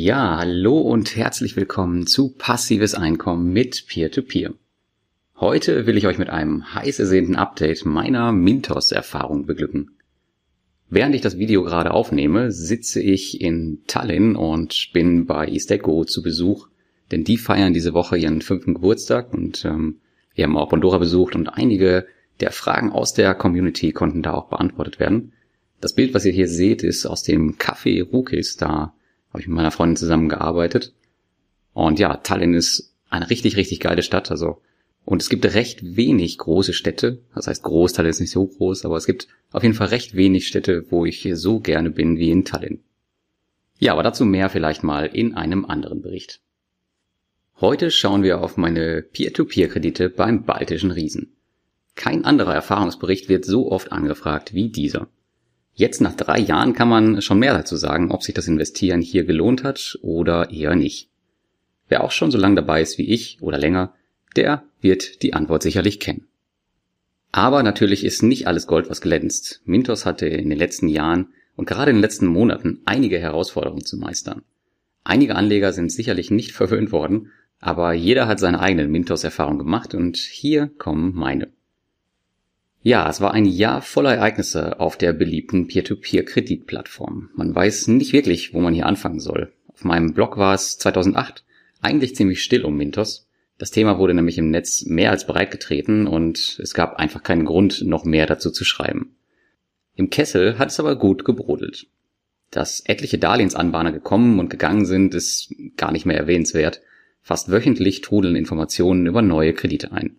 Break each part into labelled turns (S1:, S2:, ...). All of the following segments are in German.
S1: Ja, hallo und herzlich willkommen zu Passives Einkommen mit Peer-to-Peer. -Peer. Heute will ich euch mit einem heiß ersehnten Update meiner Mintos-Erfahrung beglücken. Während ich das Video gerade aufnehme, sitze ich in Tallinn und bin bei Isteco zu Besuch, denn die feiern diese Woche ihren fünften Geburtstag und ähm, wir haben auch Pandora besucht und einige der Fragen aus der Community konnten da auch beantwortet werden. Das Bild, was ihr hier seht, ist aus dem Café Rukis, da habe ich mit meiner Freundin zusammengearbeitet. Und ja, Tallinn ist eine richtig, richtig geile Stadt. Also und es gibt recht wenig große Städte. Das heißt, groß, Tallinn ist nicht so groß, aber es gibt auf jeden Fall recht wenig Städte, wo ich so gerne bin wie in Tallinn. Ja, aber dazu mehr vielleicht mal in einem anderen Bericht. Heute schauen wir auf meine Peer-to-Peer-Kredite beim baltischen Riesen. Kein anderer Erfahrungsbericht wird so oft angefragt wie dieser. Jetzt nach drei Jahren kann man schon mehr dazu sagen, ob sich das Investieren hier gelohnt hat oder eher nicht. Wer auch schon so lange dabei ist wie ich oder länger, der wird die Antwort sicherlich kennen. Aber natürlich ist nicht alles Gold, was glänzt. Mintos hatte in den letzten Jahren und gerade in den letzten Monaten einige Herausforderungen zu meistern. Einige Anleger sind sicherlich nicht verwöhnt worden, aber jeder hat seine eigenen Mintos-Erfahrungen gemacht und hier kommen meine. Ja, es war ein Jahr voller Ereignisse auf der beliebten Peer-to-Peer-Kreditplattform. Man weiß nicht wirklich, wo man hier anfangen soll. Auf meinem Blog war es 2008 eigentlich ziemlich still um Mintos. Das Thema wurde nämlich im Netz mehr als breitgetreten und es gab einfach keinen Grund, noch mehr dazu zu schreiben. Im Kessel hat es aber gut gebrodelt. Dass etliche Darlehensanbahner gekommen und gegangen sind, ist gar nicht mehr erwähnenswert. Fast wöchentlich trudeln Informationen über neue Kredite ein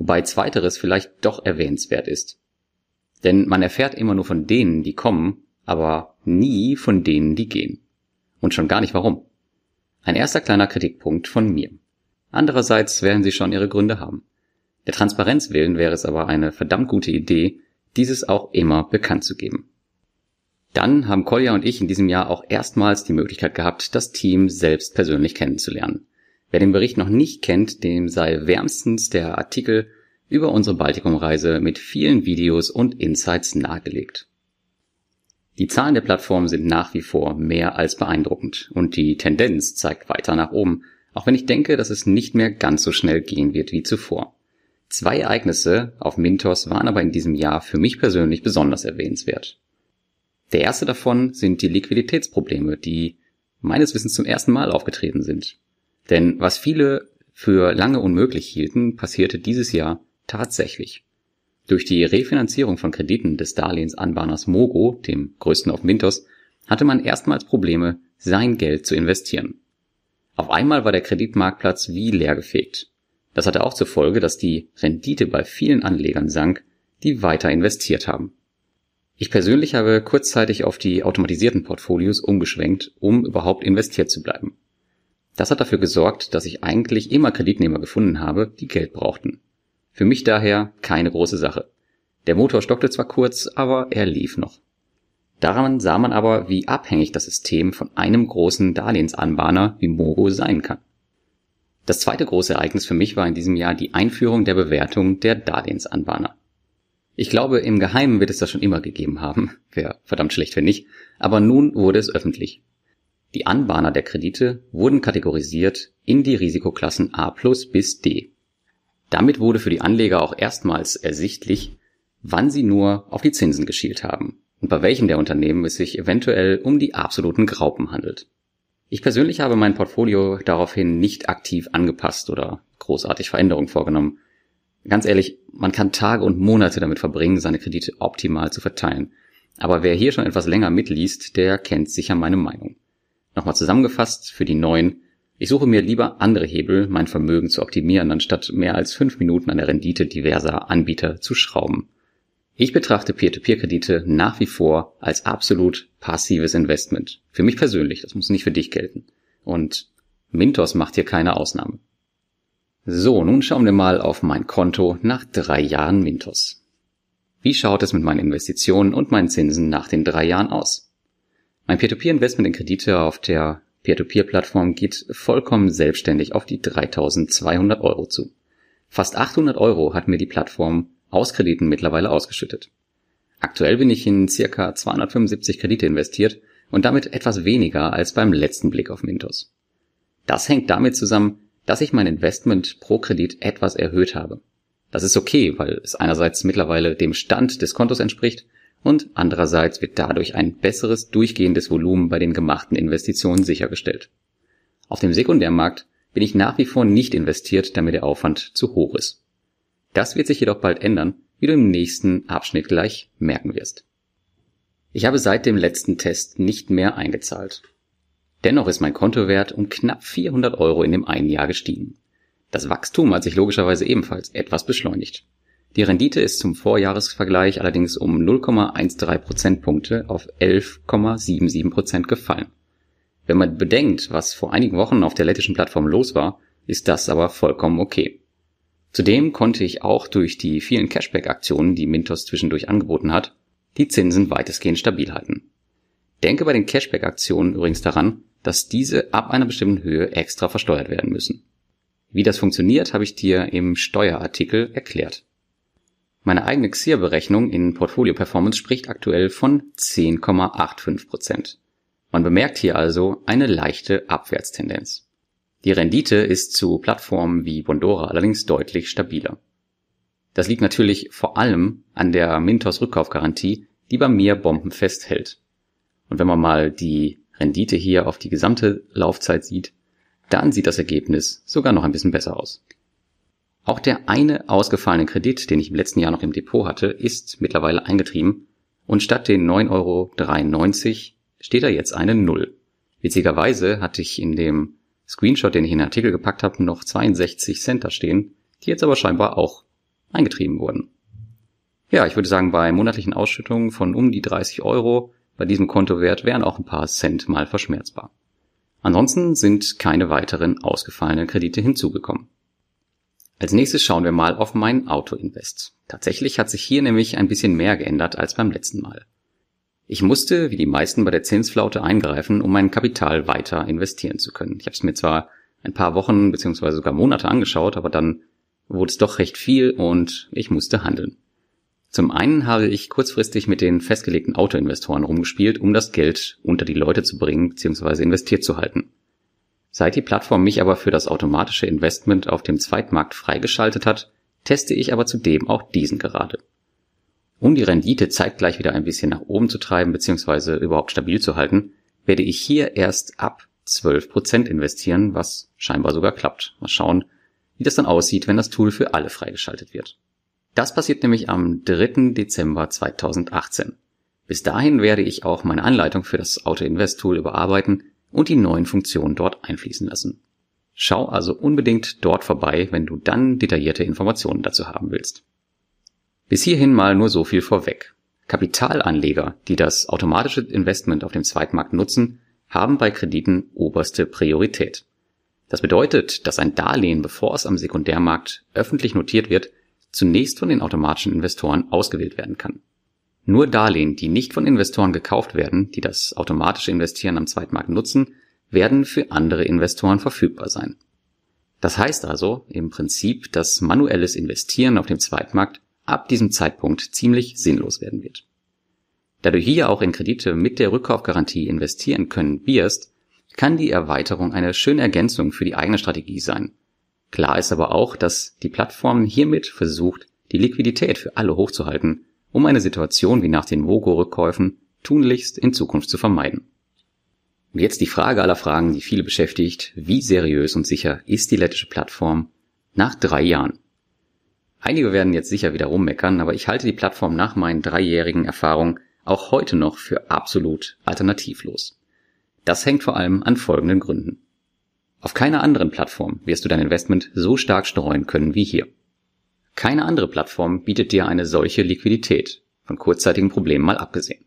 S1: wobei zweiteres vielleicht doch erwähnenswert ist. Denn man erfährt immer nur von denen, die kommen, aber nie von denen, die gehen. Und schon gar nicht warum. Ein erster kleiner Kritikpunkt von mir. Andererseits werden sie schon ihre Gründe haben. Der Transparenz willen wäre es aber eine verdammt gute Idee, dieses auch immer bekannt zu geben. Dann haben Kolja und ich in diesem Jahr auch erstmals die Möglichkeit gehabt, das Team selbst persönlich kennenzulernen. Wer den Bericht noch nicht kennt, dem sei wärmstens der Artikel über unsere Baltikumreise mit vielen Videos und Insights nahegelegt. Die Zahlen der Plattform sind nach wie vor mehr als beeindruckend und die Tendenz zeigt weiter nach oben, auch wenn ich denke, dass es nicht mehr ganz so schnell gehen wird wie zuvor. Zwei Ereignisse auf Mintos waren aber in diesem Jahr für mich persönlich besonders erwähnenswert. Der erste davon sind die Liquiditätsprobleme, die meines Wissens zum ersten Mal aufgetreten sind. Denn was viele für lange unmöglich hielten, passierte dieses Jahr tatsächlich. Durch die Refinanzierung von Krediten des Darlehensanbahners Mogo, dem größten auf Mintos, hatte man erstmals Probleme, sein Geld zu investieren. Auf einmal war der Kreditmarktplatz wie leergefegt. Das hatte auch zur Folge, dass die Rendite bei vielen Anlegern sank, die weiter investiert haben. Ich persönlich habe kurzzeitig auf die automatisierten Portfolios umgeschwenkt, um überhaupt investiert zu bleiben. Das hat dafür gesorgt, dass ich eigentlich immer Kreditnehmer gefunden habe, die Geld brauchten. Für mich daher keine große Sache. Der Motor stockte zwar kurz, aber er lief noch. Daran sah man aber, wie abhängig das System von einem großen Darlehensanbahner wie Mogo sein kann. Das zweite große Ereignis für mich war in diesem Jahr die Einführung der Bewertung der Darlehensanbahner. Ich glaube, im Geheimen wird es das schon immer gegeben haben, wäre verdammt schlecht wenn nicht, aber nun wurde es öffentlich. Die Anbahner der Kredite wurden kategorisiert in die Risikoklassen A+ bis D. Damit wurde für die Anleger auch erstmals ersichtlich, wann sie nur auf die Zinsen geschielt haben und bei welchen der Unternehmen es sich eventuell um die absoluten Graupen handelt. Ich persönlich habe mein Portfolio daraufhin nicht aktiv angepasst oder großartig Veränderungen vorgenommen. Ganz ehrlich, man kann Tage und Monate damit verbringen, seine Kredite optimal zu verteilen. Aber wer hier schon etwas länger mitliest, der kennt sicher meine Meinung. Nochmal zusammengefasst für die neuen. Ich suche mir lieber andere Hebel, mein Vermögen zu optimieren, anstatt mehr als fünf Minuten an der Rendite diverser Anbieter zu schrauben. Ich betrachte Peer-to-Peer-Kredite nach wie vor als absolut passives Investment. Für mich persönlich, das muss nicht für dich gelten. Und Mintos macht hier keine Ausnahme. So, nun schauen wir mal auf mein Konto nach drei Jahren Mintos. Wie schaut es mit meinen Investitionen und meinen Zinsen nach den drei Jahren aus? Mein Peer-to-Peer-Investment in Kredite auf der Peer-to-Peer-Plattform geht vollkommen selbstständig auf die 3200 Euro zu. Fast 800 Euro hat mir die Plattform aus Krediten mittlerweile ausgeschüttet. Aktuell bin ich in circa 275 Kredite investiert und damit etwas weniger als beim letzten Blick auf Mintos. Das hängt damit zusammen, dass ich mein Investment pro Kredit etwas erhöht habe. Das ist okay, weil es einerseits mittlerweile dem Stand des Kontos entspricht und andererseits wird dadurch ein besseres durchgehendes Volumen bei den gemachten Investitionen sichergestellt. Auf dem Sekundärmarkt bin ich nach wie vor nicht investiert, da mir der Aufwand zu hoch ist. Das wird sich jedoch bald ändern, wie du im nächsten Abschnitt gleich merken wirst. Ich habe seit dem letzten Test nicht mehr eingezahlt. Dennoch ist mein Kontowert um knapp 400 Euro in dem einen Jahr gestiegen. Das Wachstum hat sich logischerweise ebenfalls etwas beschleunigt. Die Rendite ist zum Vorjahresvergleich allerdings um 0,13 Prozentpunkte auf 11,77 Prozent gefallen. Wenn man bedenkt, was vor einigen Wochen auf der lettischen Plattform los war, ist das aber vollkommen okay. Zudem konnte ich auch durch die vielen Cashback-Aktionen, die Mintos zwischendurch angeboten hat, die Zinsen weitestgehend stabil halten. Denke bei den Cashback-Aktionen übrigens daran, dass diese ab einer bestimmten Höhe extra versteuert werden müssen. Wie das funktioniert, habe ich dir im Steuerartikel erklärt. Meine eigene XIR-Berechnung in Portfolio Performance spricht aktuell von 10,85%. Man bemerkt hier also eine leichte Abwärtstendenz. Die Rendite ist zu Plattformen wie Bondora allerdings deutlich stabiler. Das liegt natürlich vor allem an der Mintos Rückkaufgarantie, die bei mir bombenfest hält. Und wenn man mal die Rendite hier auf die gesamte Laufzeit sieht, dann sieht das Ergebnis sogar noch ein bisschen besser aus. Auch der eine ausgefallene Kredit, den ich im letzten Jahr noch im Depot hatte, ist mittlerweile eingetrieben und statt den 9,93 Euro steht da jetzt eine Null. Witzigerweise hatte ich in dem Screenshot, den ich in den Artikel gepackt habe, noch 62 Cent da stehen, die jetzt aber scheinbar auch eingetrieben wurden. Ja, ich würde sagen, bei monatlichen Ausschüttungen von um die 30 Euro bei diesem Kontowert wären auch ein paar Cent mal verschmerzbar. Ansonsten sind keine weiteren ausgefallenen Kredite hinzugekommen. Als nächstes schauen wir mal auf mein Autoinvest. Tatsächlich hat sich hier nämlich ein bisschen mehr geändert als beim letzten Mal. Ich musste, wie die meisten bei der Zinsflaute, eingreifen, um mein Kapital weiter investieren zu können. Ich habe es mir zwar ein paar Wochen bzw. sogar Monate angeschaut, aber dann wurde es doch recht viel und ich musste handeln. Zum einen habe ich kurzfristig mit den festgelegten Autoinvestoren rumgespielt, um das Geld unter die Leute zu bringen bzw. investiert zu halten. Seit die Plattform mich aber für das automatische Investment auf dem Zweitmarkt freigeschaltet hat, teste ich aber zudem auch diesen gerade. Um die Rendite zeitgleich wieder ein bisschen nach oben zu treiben bzw. überhaupt stabil zu halten, werde ich hier erst ab 12% investieren, was scheinbar sogar klappt. Mal schauen, wie das dann aussieht, wenn das Tool für alle freigeschaltet wird. Das passiert nämlich am 3. Dezember 2018. Bis dahin werde ich auch meine Anleitung für das Auto Invest Tool überarbeiten und die neuen Funktionen dort einfließen lassen. Schau also unbedingt dort vorbei, wenn du dann detaillierte Informationen dazu haben willst. Bis hierhin mal nur so viel vorweg. Kapitalanleger, die das automatische Investment auf dem Zweitmarkt nutzen, haben bei Krediten oberste Priorität. Das bedeutet, dass ein Darlehen, bevor es am Sekundärmarkt öffentlich notiert wird, zunächst von den automatischen Investoren ausgewählt werden kann. Nur Darlehen, die nicht von Investoren gekauft werden, die das automatische Investieren am Zweitmarkt nutzen, werden für andere Investoren verfügbar sein. Das heißt also im Prinzip, dass manuelles Investieren auf dem Zweitmarkt ab diesem Zeitpunkt ziemlich sinnlos werden wird. Da du hier auch in Kredite mit der Rückkaufgarantie investieren können wirst, kann die Erweiterung eine schöne Ergänzung für die eigene Strategie sein Klar ist aber auch, dass die Plattform hiermit versucht, die Liquidität für alle hochzuhalten, um eine Situation wie nach den Vogo-Rückkäufen tunlichst in Zukunft zu vermeiden. Und jetzt die Frage aller Fragen, die viele beschäftigt, wie seriös und sicher ist die lettische Plattform nach drei Jahren? Einige werden jetzt sicher wieder rummeckern, aber ich halte die Plattform nach meinen dreijährigen Erfahrungen auch heute noch für absolut alternativlos. Das hängt vor allem an folgenden Gründen. Auf keiner anderen Plattform wirst du dein Investment so stark streuen können wie hier. Keine andere Plattform bietet dir eine solche Liquidität, von kurzzeitigen Problemen mal abgesehen.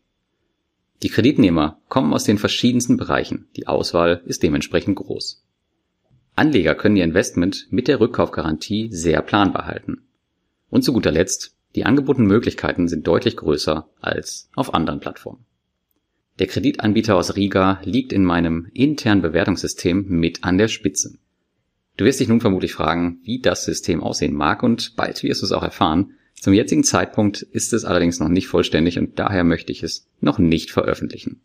S1: Die Kreditnehmer kommen aus den verschiedensten Bereichen, die Auswahl ist dementsprechend groß. Anleger können ihr Investment mit der Rückkaufgarantie sehr planbar halten. Und zu guter Letzt, die angebotenen Möglichkeiten sind deutlich größer als auf anderen Plattformen. Der Kreditanbieter aus Riga liegt in meinem internen Bewertungssystem mit an der Spitze. Du wirst dich nun vermutlich fragen, wie das System aussehen mag und bald wirst du es auch erfahren. Zum jetzigen Zeitpunkt ist es allerdings noch nicht vollständig und daher möchte ich es noch nicht veröffentlichen.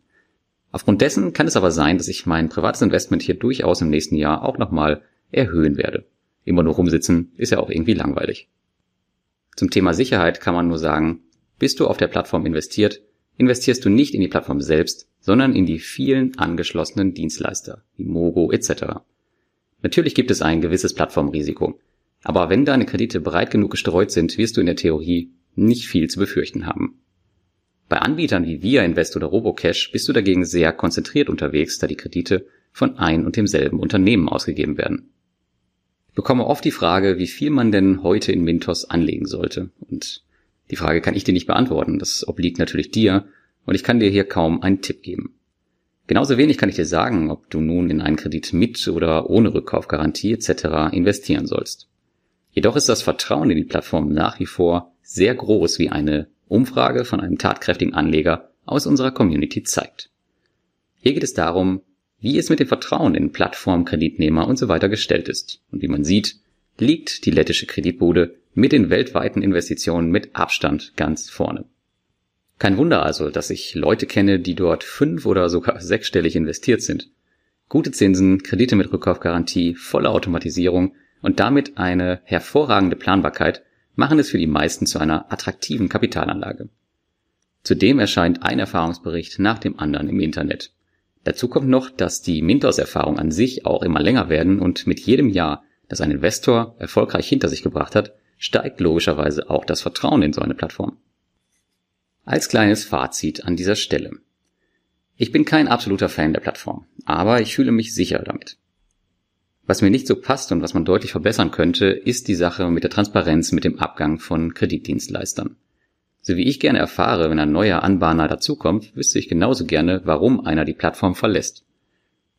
S1: Aufgrund dessen kann es aber sein, dass ich mein privates Investment hier durchaus im nächsten Jahr auch nochmal erhöhen werde. Immer nur rumsitzen ist ja auch irgendwie langweilig. Zum Thema Sicherheit kann man nur sagen, bist du auf der Plattform investiert, investierst du nicht in die Plattform selbst, sondern in die vielen angeschlossenen Dienstleister, wie Mogo etc. Natürlich gibt es ein gewisses Plattformrisiko, aber wenn deine Kredite breit genug gestreut sind, wirst du in der Theorie nicht viel zu befürchten haben. Bei Anbietern wie Via Invest oder Robocash bist du dagegen sehr konzentriert unterwegs, da die Kredite von ein und demselben Unternehmen ausgegeben werden. Ich bekomme oft die Frage, wie viel man denn heute in Mintos anlegen sollte. Und die Frage kann ich dir nicht beantworten. Das obliegt natürlich dir und ich kann dir hier kaum einen Tipp geben. Genauso wenig kann ich dir sagen, ob du nun in einen Kredit mit oder ohne Rückkaufgarantie etc. investieren sollst. Jedoch ist das Vertrauen in die Plattform nach wie vor sehr groß, wie eine Umfrage von einem tatkräftigen Anleger aus unserer Community zeigt. Hier geht es darum, wie es mit dem Vertrauen in Plattform, Kreditnehmer und so weiter gestellt ist. Und wie man sieht, liegt die lettische Kreditbude mit den weltweiten Investitionen mit Abstand ganz vorne. Kein Wunder also, dass ich Leute kenne, die dort fünf oder sogar sechsstellig investiert sind. Gute Zinsen, Kredite mit Rückkaufgarantie, volle Automatisierung und damit eine hervorragende Planbarkeit machen es für die meisten zu einer attraktiven Kapitalanlage. Zudem erscheint ein Erfahrungsbericht nach dem anderen im Internet. Dazu kommt noch, dass die Mintos-Erfahrungen an sich auch immer länger werden und mit jedem Jahr, das ein Investor erfolgreich hinter sich gebracht hat, steigt logischerweise auch das Vertrauen in so eine Plattform. Als kleines Fazit an dieser Stelle. Ich bin kein absoluter Fan der Plattform, aber ich fühle mich sicher damit. Was mir nicht so passt und was man deutlich verbessern könnte, ist die Sache mit der Transparenz mit dem Abgang von Kreditdienstleistern. So wie ich gerne erfahre, wenn ein neuer Anbahner dazukommt, wüsste ich genauso gerne, warum einer die Plattform verlässt.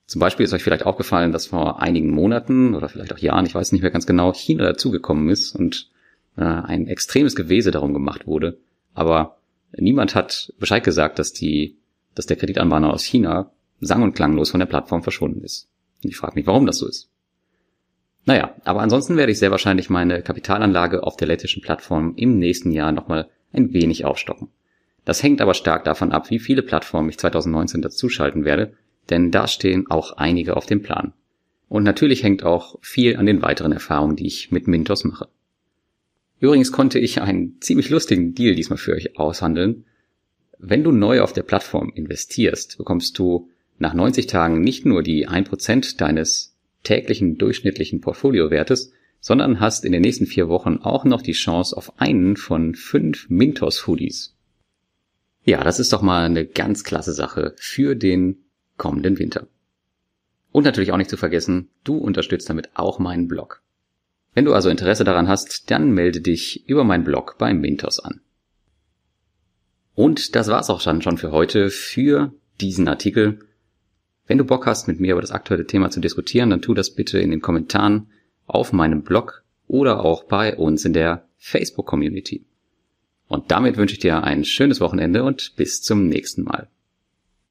S1: Zum Beispiel ist euch vielleicht aufgefallen, dass vor einigen Monaten oder vielleicht auch Jahren, ich weiß nicht mehr ganz genau, China dazugekommen ist und äh, ein extremes Gewese darum gemacht wurde. Aber niemand hat Bescheid gesagt, dass die, dass der Kreditanbahner aus China sang- und klanglos von der Plattform verschwunden ist. Und ich frage mich, warum das so ist. Naja, aber ansonsten werde ich sehr wahrscheinlich meine Kapitalanlage auf der lettischen Plattform im nächsten Jahr nochmal ein wenig aufstocken. Das hängt aber stark davon ab, wie viele Plattformen ich 2019 dazuschalten werde, denn da stehen auch einige auf dem Plan. Und natürlich hängt auch viel an den weiteren Erfahrungen, die ich mit Mintos mache. Übrigens konnte ich einen ziemlich lustigen Deal diesmal für euch aushandeln. Wenn du neu auf der Plattform investierst, bekommst du nach 90 Tagen nicht nur die 1% deines täglichen durchschnittlichen Portfoliowertes, sondern hast in den nächsten vier Wochen auch noch die Chance auf einen von fünf Mintos Hoodies. Ja, das ist doch mal eine ganz klasse Sache für den kommenden Winter. Und natürlich auch nicht zu vergessen, du unterstützt damit auch meinen Blog. Wenn du also Interesse daran hast, dann melde dich über meinen Blog bei Mintos an. Und das war's auch schon für heute für diesen Artikel. Wenn du Bock hast, mit mir über das aktuelle Thema zu diskutieren, dann tu das bitte in den Kommentaren auf meinem Blog oder auch bei uns in der Facebook-Community. Und damit wünsche ich dir ein schönes Wochenende und bis zum nächsten Mal.